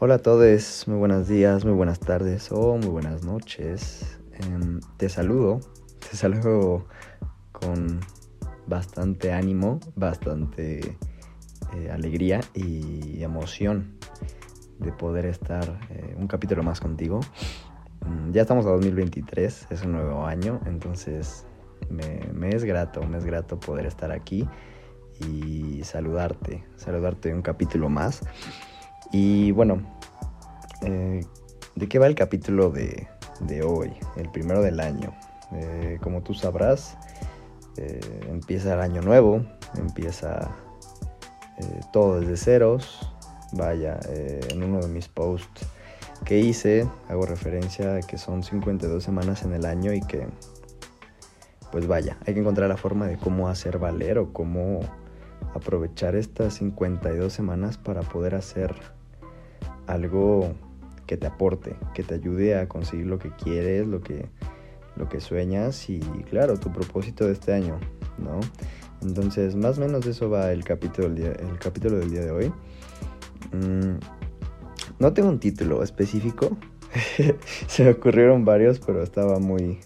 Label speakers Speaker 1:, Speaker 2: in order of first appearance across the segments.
Speaker 1: Hola a todos, muy buenos días, muy buenas tardes o muy buenas noches. Em, te saludo, te saludo con bastante ánimo, bastante eh, alegría y emoción de poder estar eh, un capítulo más contigo. Mm, ya estamos a 2023, es un nuevo año, entonces me, me es grato, me es grato poder estar aquí y saludarte, saludarte un capítulo más. Y bueno, eh, ¿de qué va el capítulo de, hoy? El primero del año. Eh, como tú sabrás, eh, empieza el año nuevo, empieza todo desde ceros. Vaya, en uno de mis posts que hice, hago referencia a que son 52 semanas en el año y que, pues vaya, hay que encontrar la forma de cómo hacer valer o cómo aprovechar estas 52 semanas para poder hacer algo que te aporte, que te ayude a conseguir lo que quieres, lo que, lo que sueñas y claro, tu propósito de este año, ¿no? Entonces, más o menos eso va el capítulo del día, el capítulo del día de hoy. Mm, no tengo un título específico. Se me ocurrieron varios, pero estaba muy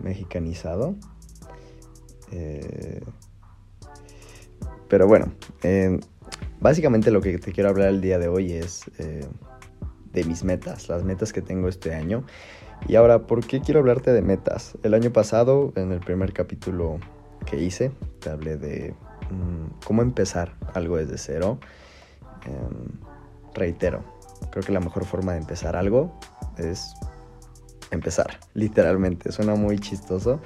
Speaker 1: mexicanizado. Eh, pero bueno, eh, básicamente lo que te quiero hablar el día de hoy es eh, de mis metas, las metas que tengo este año. Y ahora, ¿por qué quiero hablarte de metas? El año pasado, en el primer capítulo que hice, te hablé de mm, cómo empezar algo desde cero. Em, reitero, creo que la mejor forma de empezar algo es empezar, literalmente. Suena muy chistoso,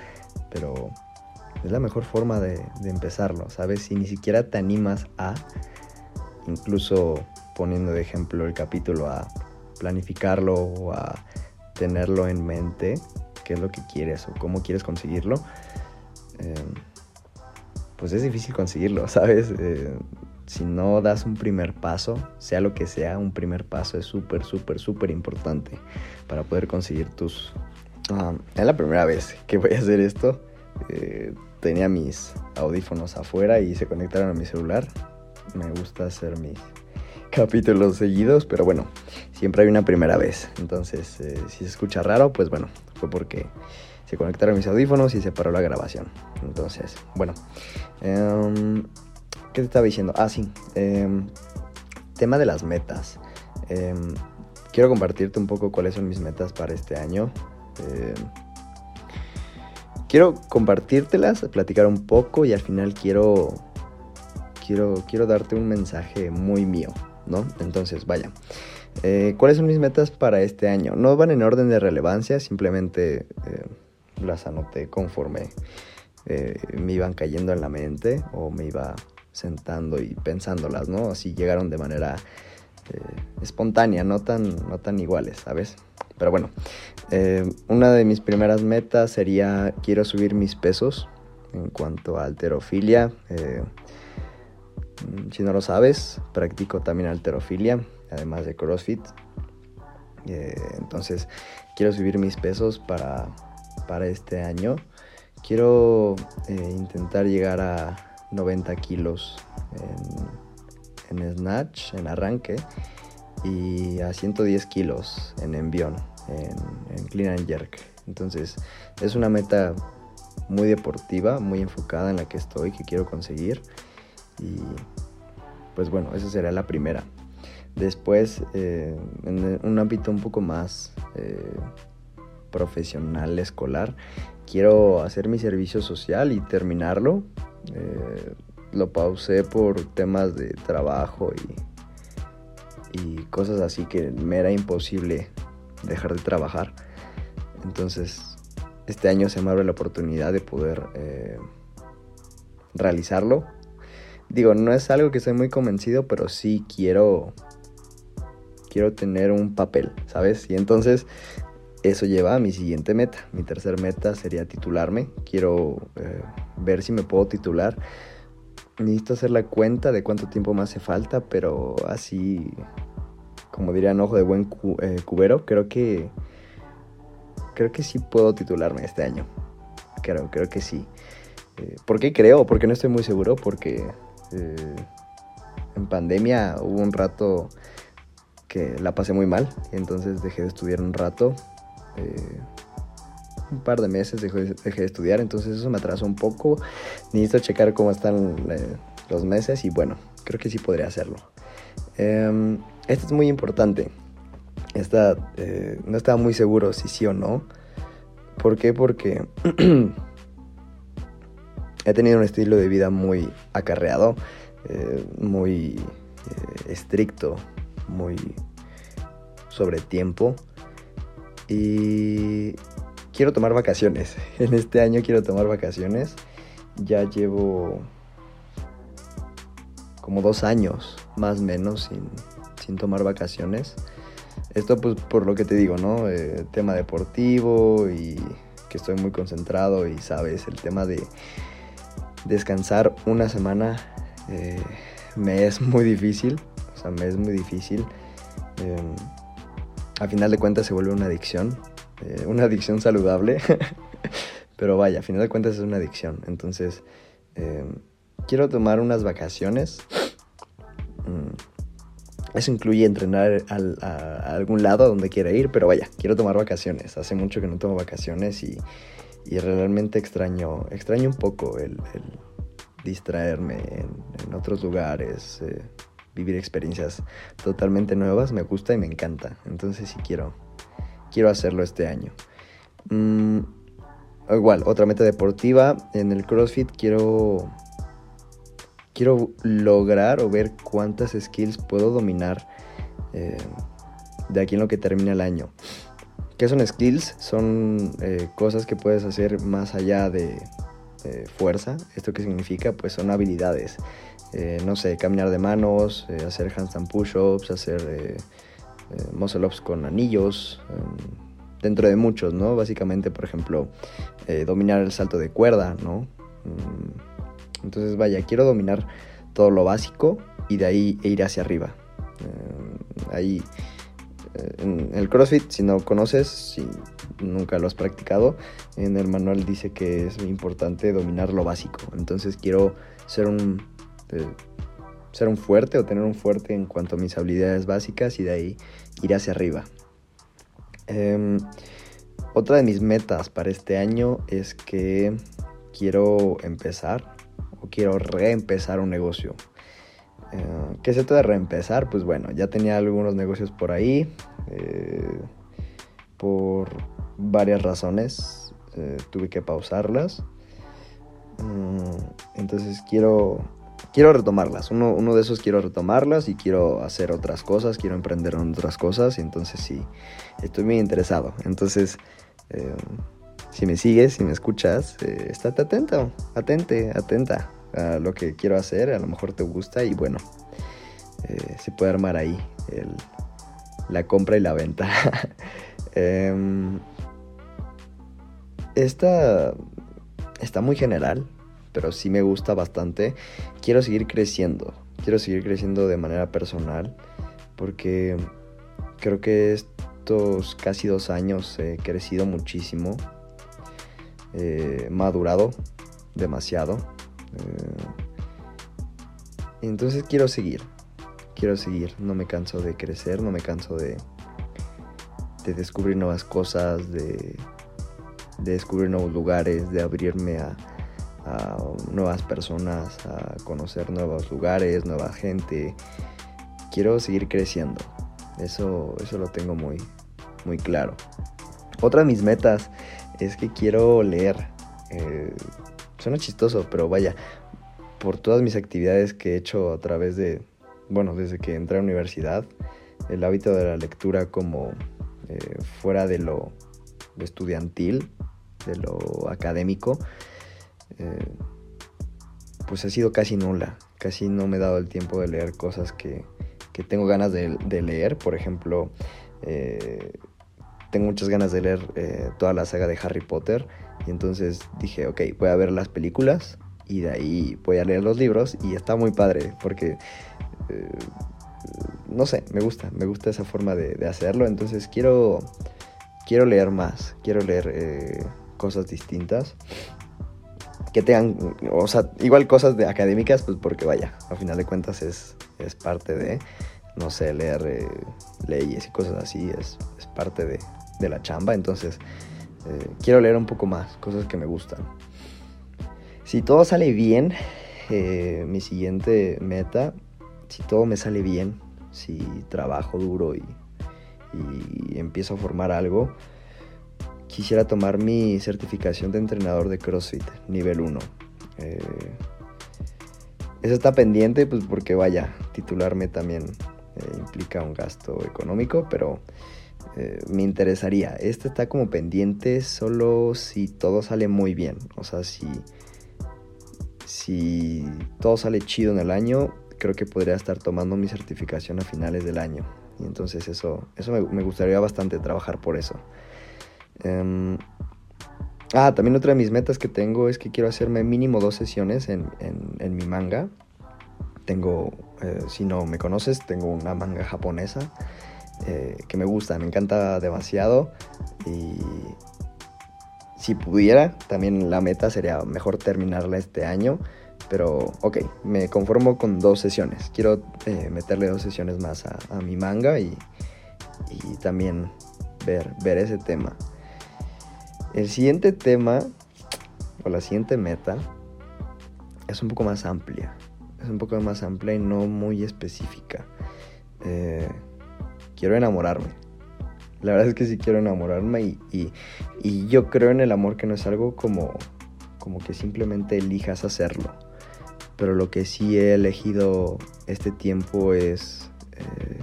Speaker 1: pero es la mejor forma de, empezarlo, ¿sabes? Si ni siquiera te animas a, incluso poniendo de ejemplo el capítulo, a planificarlo o a tenerlo en mente, qué es lo que quieres o cómo quieres conseguirlo, em, pues es difícil conseguirlo, ¿sabes? Eh, si no das un primer paso, sea lo que sea, un primer paso es súper, súper, súper importante para poder conseguir tus... Ah, es la primera vez que voy a hacer esto. Eh, tenía mis audífonos afuera y se conectaron a mi celular. Me gusta hacer mis capítulos seguidos, pero bueno, siempre hay una primera vez. Entonces, eh, si se escucha raro, pues bueno, fue porque se conectaron mis audífonos y se paró la grabación. Entonces, bueno, em, ¿qué te estaba diciendo? Ah, sí, em, tema de las metas. Em, quiero compartirte un poco cuáles son mis metas para este año. Quiero compartírtelas, platicar un poco y al final quiero, quiero, quiero darte un mensaje muy mío, ¿no? Entonces, vaya. Eh, ¿Cuáles son mis metas para este año? No van en orden de relevancia, simplemente eh, las anoté conforme eh, me iban cayendo en la mente o me iba sentando y pensándolas, ¿no? Así llegaron de manera espontánea, no tan, no tan iguales, ¿sabes? Pero bueno, una de mis primeras metas sería quiero subir mis pesos en cuanto a alterofilia. Eh, si no lo sabes, practico también alterofilia, además de CrossFit. Eh, entonces, quiero subir mis pesos para, para este año. Quiero intentar llegar a 90 kilos en, en snatch, en arranque y a 110 kilos en envión, en, clean and jerk. Entonces es una meta muy deportiva, muy enfocada en la que estoy, que quiero conseguir. Y pues bueno, esa será la primera. Después, eh, en un ámbito un poco más eh, profesional, escolar, quiero hacer mi servicio social y terminarlo. Eh, lo pausé por temas de trabajo y y cosas así que me era imposible dejar de trabajar. Entonces, este año se me abre la oportunidad de poder realizarlo. Digo, no es algo que estoy muy convencido, pero sí quiero quiero tener un papel, ¿sabes? Y entonces eso lleva a mi siguiente meta. Mi tercer meta sería titularme. Quiero eh, ver si me puedo titular necesito hacer la cuenta de cuánto tiempo me hace falta, pero así, como dirían, ojo de buen eh, cubero, creo que creo que sí puedo titularme este año. Creo, creo que sí. Eh, ¿Por qué creo? Porque no estoy muy seguro, porque eh, en pandemia hubo un rato que la pasé muy mal, entonces dejé de estudiar un rato. Eh, un par de meses dejé, de estudiar, entonces eso me atrasó un poco. Necesito checar cómo están eh, los meses y bueno, creo que sí podría hacerlo. Em, esto es muy importante. Esta, eh, no estaba muy seguro si sí o no. ¿Por qué? Porque he tenido un estilo de vida muy acarreado, eh, muy estricto, muy sobre tiempo. Y quiero tomar vacaciones. En este año quiero tomar vacaciones. Ya llevo como dos años, más o menos, sin, tomar vacaciones. Esto pues por lo que te digo, ¿no? Eh, tema deportivo y que estoy muy concentrado y sabes, el tema de descansar una semana eh, me es muy difícil. O sea, me es muy difícil. Eh, a final de cuentas se vuelve una adicción. Eh, una adicción saludable. Pero vaya, a final de cuentas es una adicción. Entonces, eh, quiero tomar unas vacaciones. Mm, eso incluye entrenar a, algún lado donde quiera ir, pero vaya, quiero tomar vacaciones. Hace mucho que no tomo vacaciones y, realmente extraño, extraño un poco el, distraerme en, otros lugares, eh, vivir experiencias totalmente nuevas. Me gusta y me encanta. Entonces sí quiero, quiero hacerlo este año. Mm, igual, otra meta deportiva. En el CrossFit quiero. Quiero lograr o ver cuántas skills puedo dominar eh, de aquí en lo que termina el año. ¿Qué son skills? Son eh, cosas que puedes hacer más allá de fuerza. ¿Esto qué significa? Pues son habilidades. Eh, no sé, caminar de manos, hacer handstand push-ups, hacer eh, muscle ups con anillos, em, dentro de muchos, ¿no? Básicamente, por ejemplo, eh, dominar el salto de cuerda, ¿no? Mm, entonces, vaya, quiero dominar todo lo básico y de ahí ir hacia arriba. Em, ahí, eh, en el CrossFit, si no conoces, si nunca lo has practicado, en el manual dice que es importante dominar lo básico. Entonces, quiero ser un ser un fuerte o tener un fuerte en cuanto a mis habilidades básicas y de ahí ir hacia arriba. Em, otra de mis metas para este año es que quiero empezar o quiero reempezar un negocio. Eh, ¿Qué es esto de reempezar? Pues bueno, ya tenía algunos negocios por ahí. Eh, por varias razones eh, tuve que pausarlas. Mm, entonces quiero quiero retomarlas. Uno, uno, de esos quiero retomarlas y quiero hacer otras cosas, quiero emprender en otras cosas. Y entonces sí, estoy muy interesado. Entonces, si me sigues, si me escuchas, eh, estate atento, atente, atenta lo que quiero hacer. A lo mejor te gusta y bueno, eh, se puede armar ahí la compra y la venta. Em, esta está muy general pero sí me gusta bastante. Quiero seguir creciendo, quiero seguir creciendo de manera personal, porque creo que estos casi dos años he crecido muchísimo, he madurado demasiado. Eh, entonces quiero seguir, quiero seguir, no me canso de crecer, no me canso de, de descubrir nuevas cosas, de, de descubrir nuevos lugares, de abrirme a, a nuevas personas, a conocer nuevos lugares, nueva gente. Quiero seguir creciendo. Eso, eso lo tengo muy, muy claro. Otra de mis metas es que quiero leer. Eh, suena chistoso, pero vaya, por todas mis actividades que he hecho a través de, bueno, desde que entré a la universidad, el hábito de la lectura como eh, fuera de lo estudiantil, de lo académico, eh, pues ha sido casi nula. Casi no me he dado el tiempo de leer cosas que, tengo ganas de, leer. Por ejemplo, eh, tengo muchas ganas de leer toda la saga de Harry Potter. Y entonces dije, ok, voy a ver las películas y de ahí voy a leer los libros. Y está muy padre porque, no sé, me gusta, me gusta esa forma de, de, hacerlo. Entonces quiero, quiero leer más, quiero leer cosas distintas que tengan, o sea, igual cosas de académicas, pues porque vaya, a final de cuentas es, es parte de, no sé, leer eh, leyes y cosas así, es, parte de, la chamba, entonces eh, quiero leer un poco más, cosas que me gustan. Si todo sale bien, eh, mi siguiente meta, si todo me sale bien, si trabajo duro y, empiezo a formar algo, quisiera tomar mi certificación de entrenador de CrossFit, nivel 1. Eh, eso está pendiente, pues porque vaya, titularme también implica un gasto económico, pero eh, me interesaría. Este está como pendiente solo si todo sale muy bien. O sea, si, si todo sale chido en el año, creo que podría estar tomando mi certificación a finales del año. Y entonces eso, eso me gustaría bastante trabajar por eso. Em, ah, también otra de mis metas que tengo es que quiero hacerme mínimo dos sesiones en, mi manga. Tengo, eh, si no me conoces, tengo una manga japonesa eh, que me gusta, me encanta demasiado. Y si pudiera, también la meta sería mejor terminarla este año. Pero ok, me conformo con dos sesiones. Quiero eh, meterle dos sesiones más a, mi manga y, y también ver, ver ese tema. El siguiente tema, o la siguiente meta, es un poco más amplia. Es un poco más amplia y no muy específica. Eh, quiero enamorarme. La verdad es que sí quiero enamorarme y, yo creo en el amor que no es algo como, como que simplemente elijas hacerlo. Pero lo que sí he elegido este tiempo es eh,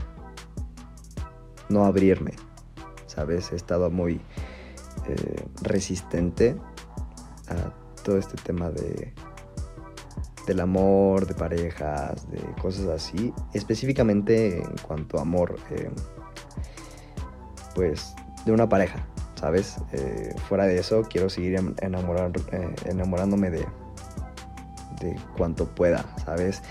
Speaker 1: no abrirme. ¿Sabes? He estado muy eh, resistente a todo este tema de del amor, de parejas, de cosas así. Específicamente en cuanto a amor, eh, pues de una pareja, ¿sabes? Eh, fuera de eso, quiero seguir enamorar, enamorándome de, cuanto pueda, ¿sabes?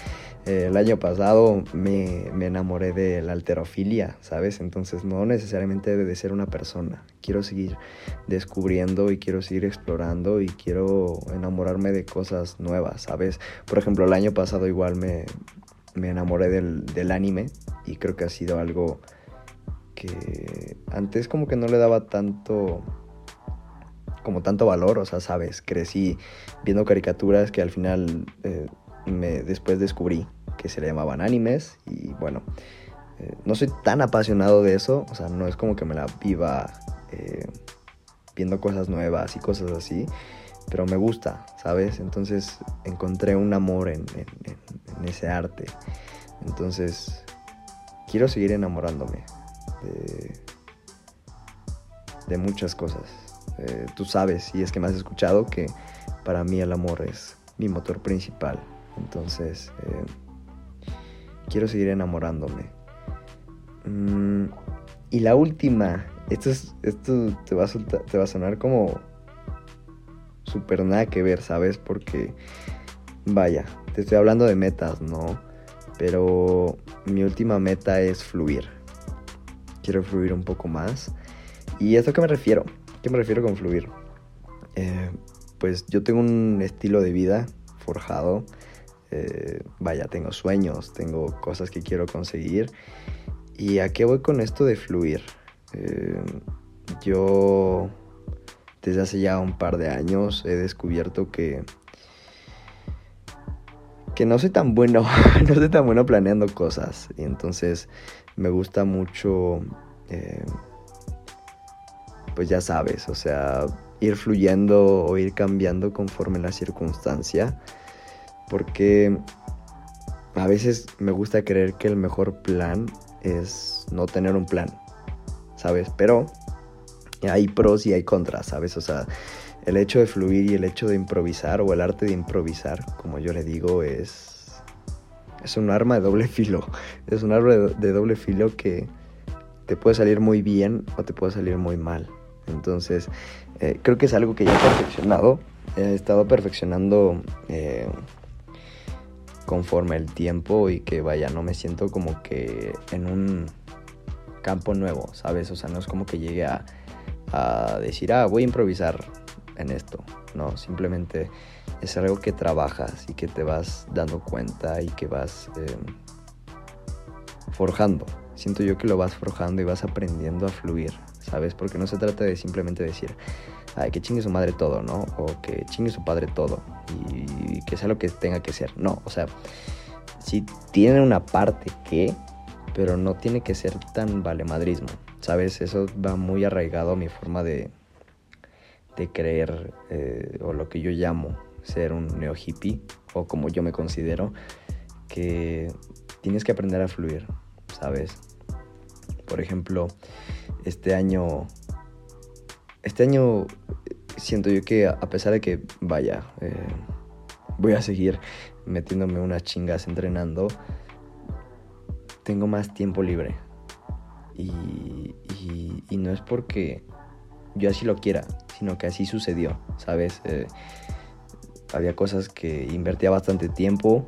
Speaker 1: el año pasado me, enamoré de la alterofilia, ¿sabes? Entonces no necesariamente debe de ser una persona. Quiero seguir descubriendo y quiero seguir explorando y quiero enamorarme de cosas nuevas, ¿sabes? Por ejemplo, el año pasado igual me, enamoré del, del anime y creo que ha sido algo que antes como que no le daba tanto como tanto valor, o sea, sabes, crecí viendo caricaturas que al final eh, me después descubrí que se le llamaban animes y bueno, eh, no soy tan apasionado de eso, o sea, no es como que me la viva eh, viendo cosas nuevas y cosas así, pero me gusta, ¿sabes? Entonces encontré un amor en, ese arte, entonces quiero seguir enamorándome de, de muchas cosas. Eh, tú sabes, y es que me has escuchado, que para mí el amor es mi motor principal. Entonces, quiero seguir enamorándome. Mm, y la última, esto, es, esto te, va a te va a sonar como súper nada que ver, ¿sabes? Porque, vaya, te estoy hablando de metas, ¿no? Pero mi última meta es fluir. Quiero fluir un poco más. ¿Y a esto qué me refiero? ¿Qué me refiero con fluir? Eh, pues yo tengo un estilo de vida forjado eh, vaya, tengo sueños, tengo cosas que quiero conseguir. ¿Y a qué voy con esto de fluir? Eh, yo desde hace ya un par de años he descubierto que que no soy tan bueno, no soy tan bueno planeando cosas y entonces me gusta mucho, pues ya sabes, o sea, ir fluyendo o ir cambiando conforme la circunstancia porque a veces me gusta creer que el mejor plan es no tener un plan, ¿sabes? Pero hay pros y hay contras, ¿sabes? O sea, el hecho de fluir y el hecho de improvisar o el arte de improvisar, como yo le digo, es, es un arma de doble filo. Es un arma de doble filo que te puede salir muy bien o te puede salir muy mal. Entonces, eh, creo que es algo que ya he perfeccionado. He estado perfeccionando eh, conforme el tiempo y que vaya, no me siento como que en un campo nuevo, ¿sabes? O sea, no es como que llegue a, decir, ah, voy a improvisar en esto, no, simplemente es algo que trabajas y que te vas dando cuenta y que vas em, forjando. Siento yo que lo vas forjando y vas aprendiendo a fluir, ¿sabes? Porque no se trata de simplemente decir, ay, que chingue su madre todo, ¿no? O que chingue su padre todo y que sea lo que tenga que ser. No, o sea, si tiene una parte que, pero no tiene que ser tan valemadrismo, ¿sabes? Eso va muy arraigado a mi forma de, de creer, eh, o lo que yo llamo ser un neo hippie, o como yo me considero, que tienes que aprender a fluir, ¿sabes? Por ejemplo, este año, este año siento yo que a pesar de que, vaya, eh, voy a seguir metiéndome unas chingas entrenando, tengo más tiempo libre. Y, y, no es porque yo así lo quiera, sino que así sucedió, ¿sabes? Eh, había cosas que invertía bastante tiempo,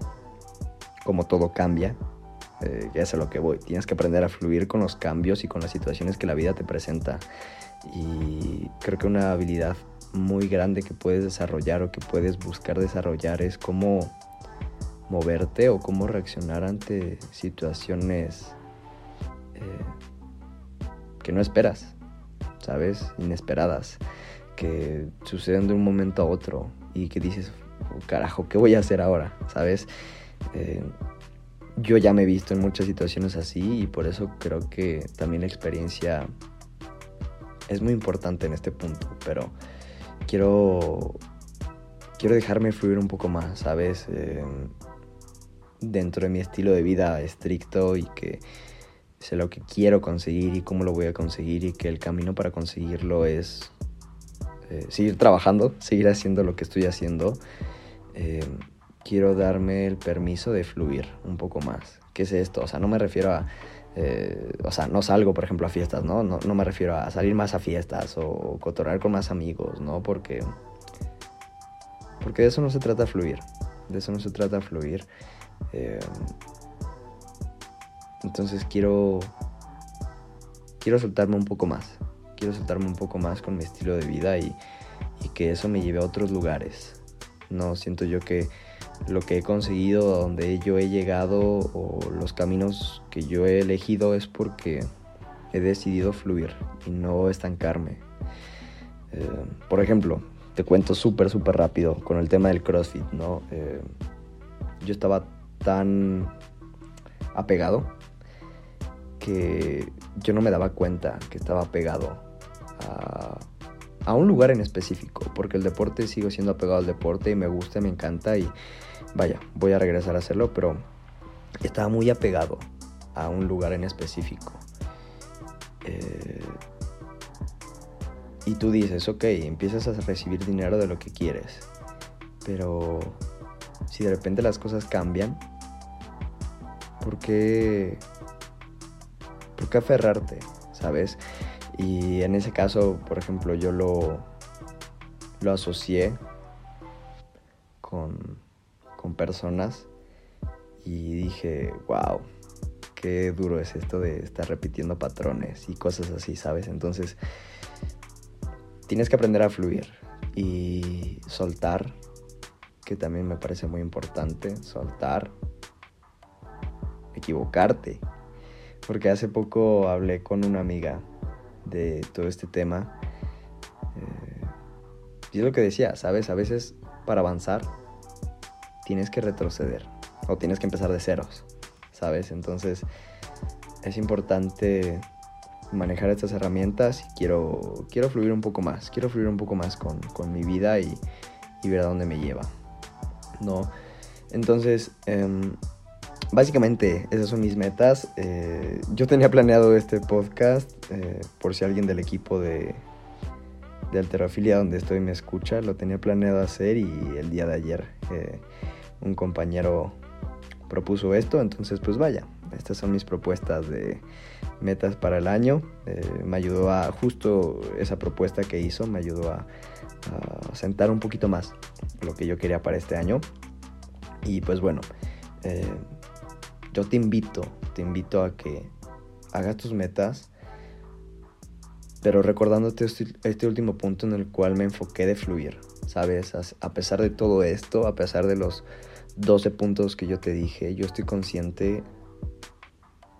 Speaker 1: como todo cambia, eh, ya es a lo que voy. Tienes que aprender a fluir con los cambios y con las situaciones que la vida te presenta. Y creo que una habilidad muy grande que puedes desarrollar o que puedes buscar desarrollar es cómo moverte o cómo reaccionar ante situaciones eh, que no esperas, ¿sabes? Inesperadas, que suceden de un momento a otro y que dices, oh, carajo, ¿qué voy a hacer ahora? ¿Sabes? Eh, yo ya me he visto en muchas situaciones así y por eso creo que también la experiencia es muy importante en este punto, pero quiero quiero dejarme fluir un poco más, ¿sabes? Dentro de mi estilo de vida estricto y que sé lo que quiero conseguir y cómo lo voy a conseguir y que el camino para conseguirlo es eh, seguir trabajando, seguir haciendo lo que estoy haciendo. Eh, quiero darme el permiso de fluir un poco más. ¿Qué es esto? O sea, no me refiero a... Eh, o sea, no salgo, por ejemplo, a fiestas, ¿no? ¿no? ¿no? me refiero a salir más a fiestas o cotorrear con más amigos, ¿no? Porque... Porque de eso no se trata fluir. De eso no se trata fluir. Eh, entonces quiero... Quiero soltarme un poco más. Quiero soltarme un poco más con mi estilo de vida y, y que eso me lleve a otros lugares. No siento yo que lo que he conseguido, a donde yo he llegado o los caminos que yo he elegido es porque he decidido fluir y no estancarme. Eh, por ejemplo, te cuento súper, súper rápido con el tema del CrossFit, ¿no? Eh, yo estaba tan apegado que yo no me daba cuenta que estaba apegado a, a un lugar en específico, porque el deporte sigo siendo apegado al deporte y me gusta, me encanta y vaya, voy a regresar a hacerlo, pero estaba muy apegado a un lugar en específico. Eh, y tú dices, ok, empiezas a recibir dinero de lo que quieres, pero si de repente las cosas cambian, ¿por qué, por qué aferrarte? ¿Sabes? Y en ese caso, por ejemplo, yo lo, lo asocié con con personas y dije, wow, qué duro es esto de estar repitiendo patrones y cosas así, ¿sabes? Entonces, tienes que aprender a fluir y soltar, que también me parece muy importante, soltar, equivocarte. Porque hace poco hablé con una amiga de todo este tema. Eh, y es lo que decía, ¿sabes? A veces para avanzar tienes que retroceder o tienes que empezar de ceros, ¿sabes? Entonces es importante manejar estas herramientas y quiero, quiero fluir un poco más, quiero fluir un poco más con, mi vida y, ver a dónde me lleva, ¿no? Entonces, em, básicamente esas son mis metas. Eh, yo tenía planeado este podcast eh, por si alguien del equipo de, de Alterofilia donde estoy me escucha, lo tenía planeado hacer y el día de ayer eh, un compañero propuso esto, entonces pues vaya, estas son mis propuestas de metas para el año. Me ayudó a, justo esa propuesta que hizo, me ayudó a, sentar un poquito más lo que yo quería para este año. Y pues bueno, yo te invito, te invito a que hagas tus metas, pero recordándote este, este último punto en el cual me enfoqué de fluir, ¿sabes? A pesar de todo esto, a pesar de los 12 puntos que yo te dije, yo estoy consciente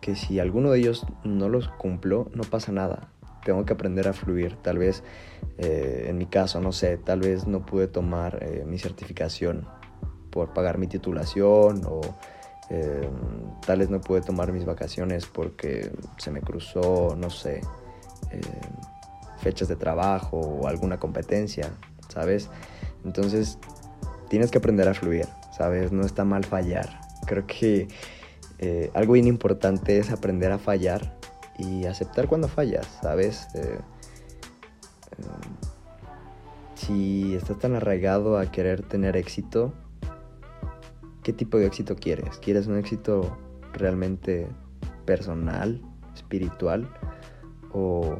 Speaker 1: que si alguno de ellos no los cumplo, no pasa nada. Tengo que aprender a fluir. Tal vez, eh, en mi caso, no sé, tal vez no pude tomar eh, mi certificación por pagar mi titulación o eh, tal vez no pude tomar mis vacaciones porque se me cruzó, no sé, fechas de trabajo o alguna competencia, ¿sabes? Entonces, tienes que aprender a fluir, ¿sabes? No está mal fallar. Creo que eh, algo bien importante es aprender a fallar y aceptar cuando fallas, ¿sabes? Eh, eh, si estás tan arraigado a querer tener éxito, ¿qué tipo de éxito quieres? ¿Quieres un éxito realmente personal, espiritual? O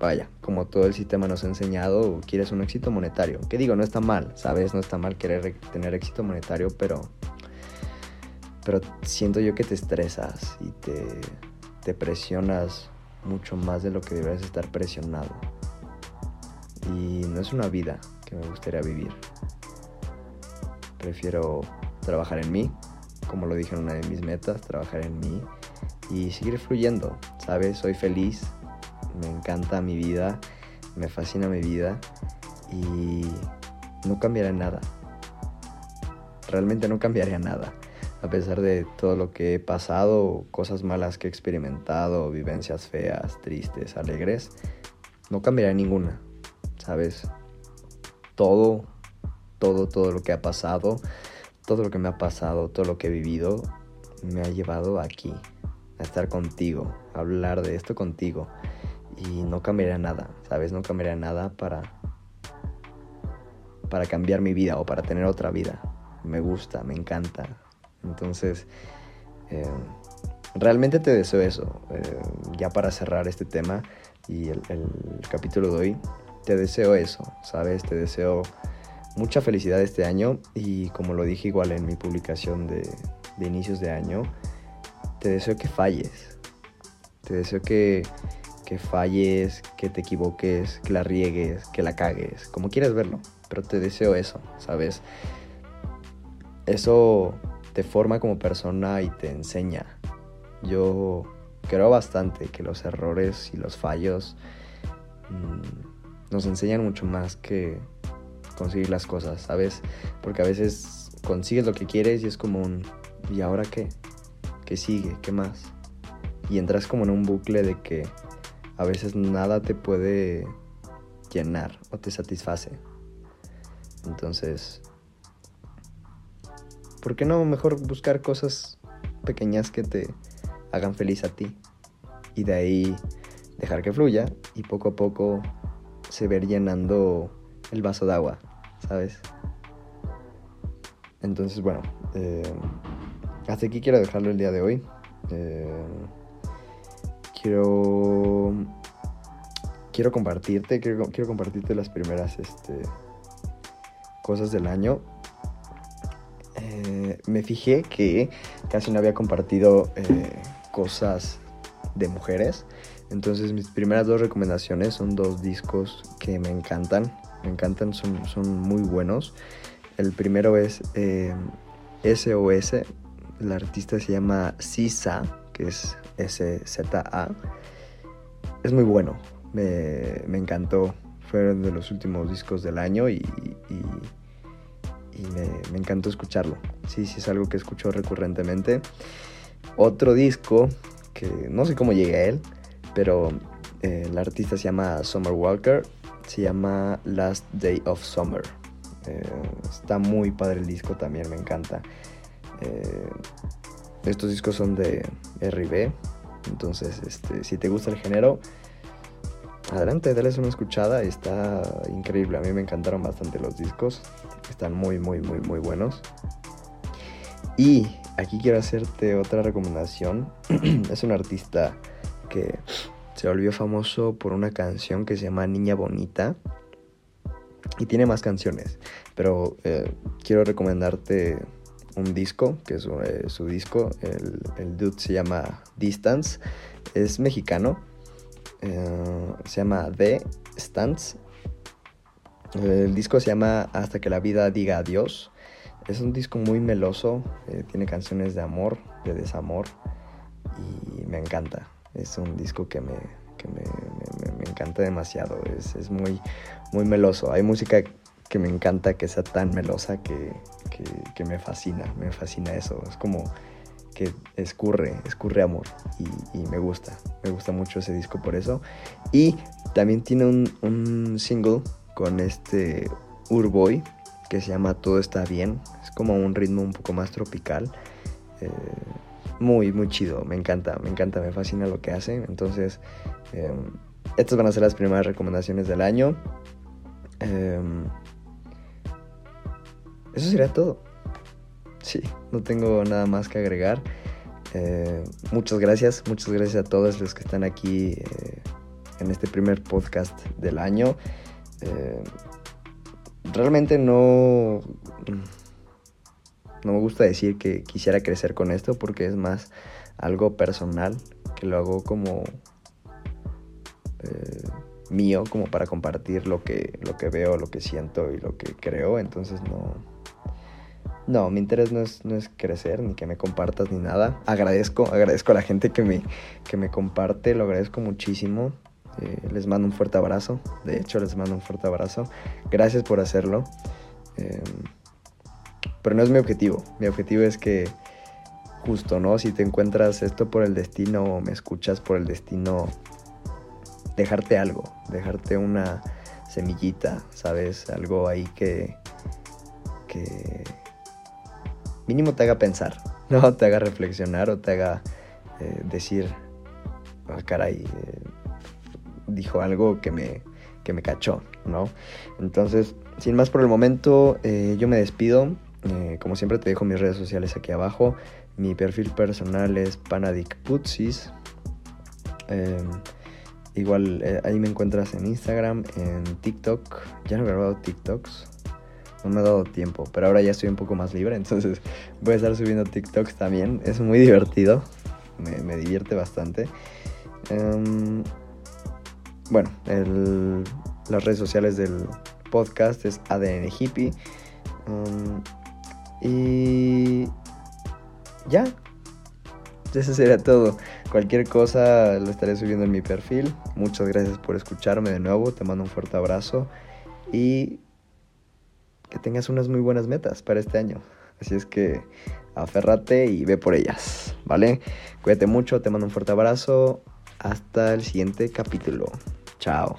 Speaker 1: vaya, como todo el sistema nos ha enseñado, quieres un éxito monetario. Que digo, no está mal, ¿sabes? No está mal querer tener éxito monetario, pero pero siento yo que te estresas y te, te presionas mucho más de lo que deberías estar presionado. Y no es una vida que me gustaría vivir. Prefiero trabajar en mí, como lo dije en una de mis metas, trabajar en mí y seguir fluyendo, ¿sabes? Soy feliz, me encanta mi vida, me fascina mi vida y no cambiaré nada. Realmente no cambiaría nada a pesar de todo lo que he pasado, cosas malas que he experimentado, vivencias feas, tristes, alegres, no cambiará ninguna, ¿sabes? Todo, todo, todo lo que ha pasado, todo lo que me ha pasado, todo lo que he vivido, me ha llevado aquí, a estar contigo, a hablar de esto contigo. Y no cambiaría nada, ¿sabes? No cambiaría nada para, para cambiar mi vida o para tener otra vida. Me gusta, me encanta, entonces, eh, realmente te deseo eso. Eh, ya para cerrar este tema y el, capítulo de hoy, te deseo eso, ¿sabes? Te deseo mucha felicidad este año y como lo dije igual en mi publicación de, inicios de año, te deseo que falles. Te deseo que, que falles, que te equivoques, que la riegues, que la cagues, como quieras verlo. Pero te deseo eso, ¿sabes? Eso te forma como persona y te enseña. Yo creo bastante que los errores y los fallos mm, nos enseñan mucho más que conseguir las cosas, ¿sabes? Porque a veces consigues lo que quieres y es como un ¿y ahora qué? ¿Qué sigue? ¿Qué más? Y entras como en un bucle de que a veces nada te puede llenar o te satisface. Entonces, ¿por qué no mejor buscar cosas pequeñas que te hagan feliz a ti? Y de ahí dejar que fluya y poco a poco se ver llenando el vaso de agua, ¿sabes? Entonces, bueno, eh, hasta aquí quiero dejarlo el día de hoy. Eh, quiero quiero compartirte, quiero, quiero compartirte las primeras este, cosas del año eh, me fijé que casi no había compartido cosas de mujeres. Entonces mis primeras dos recomendaciones son dos discos que me encantan. Me encantan, son, son muy buenos. El primero es SOS. Eh, La artista se llama Sisa, que es S-Z-A. Es muy bueno. Me, me, encantó. Fueron de los últimos discos del año y y me, encantó escucharlo. Sí, sí es algo que escucho recurrentemente. Otro disco que no sé cómo llegué a él, pero eh, el artista se llama Summer Walker, se llama Last Day of Summer. Eh, está muy padre el disco también, me encanta. Eh, estos discos son de RB, entonces este, si te gusta el género, adelante, dale una escuchada, está increíble. A mí me encantaron bastante los discos, están muy, muy, muy, muy buenos. Y aquí quiero hacerte otra recomendación. es un artista que se volvió famoso por una canción que se llama Niña Bonita. Y tiene más canciones, pero eh, quiero recomendarte un disco, que es eh, su, disco. El, dude se llama Distance. Es mexicano eh, se llama The Stance. El disco se llama Hasta que la vida diga adiós. Es un disco muy meloso, tiene canciones de amor, de desamor y me encanta. Es un disco que me, que me, encanta demasiado. Es, es, muy, muy meloso. Hay música que me encanta que sea tan melosa que, que, me fascina. Me fascina eso. Es como que escurre, escurre amor. Y, y, me gusta. Me gusta mucho ese disco por eso. Y también tiene un, un single con este Urboy que se llama Todo está bien. Es como un ritmo un poco más tropical. Eh, muy, muy chido. Me encanta, me encanta, me fascina lo que hace. Entonces, em, estas van a ser las primeras recomendaciones del año. Em, eso sería todo. Sí, no tengo nada más que agregar. Eh, muchas gracias, muchas gracias a todos los que están aquí eh, en este primer podcast del año. realmente no no me gusta decir que quisiera crecer con esto porque es más algo personal, que lo hago como eh, mío, como para compartir lo que, lo que veo, lo que siento y lo que creo. Entonces no... No, mi interés no es, no es crecer, ni que me compartas, ni nada. Agradezco, agradezco a la gente que me, que me comparte, lo agradezco muchísimo. Eh, les mando un fuerte abrazo. De hecho, les mando un fuerte abrazo. Gracias por hacerlo. Em, pero no es mi objetivo. Mi objetivo es que justo, ¿no? Si te encuentras esto por el destino o me escuchas por el destino, dejarte algo, dejarte una semillita, ¿sabes? Algo ahí que, que mínimo te haga pensar, ¿no? Te haga reflexionar o te haga eh, decir, oh, caray, eh, dijo algo que me, que me cachó, ¿no? Entonces, sin más por el momento, eh, yo me despido. Eh, como siempre te dejo mis redes sociales aquí abajo. Mi perfil personal es Panadicputsis. Em, igual eh, ahí me encuentras en Instagram, en TikTok. Ya no he grabado TikToks. No me ha dado tiempo, pero ahora ya estoy un poco más libre, entonces voy a estar subiendo TikToks también. Es muy divertido, me, divierte bastante. Em, bueno, las redes sociales del podcast es ADN Hippie. Em, y ya. Eso sería todo. Cualquier cosa lo estaré subiendo en mi perfil. Muchas gracias por escucharme de nuevo. Te mando un fuerte abrazo. Y que tengas unas muy buenas metas para este año. Así es que aférrate y ve por ellas. ¿Vale? Cuídate mucho. Te mando un fuerte abrazo. Hasta el siguiente capítulo. Chao.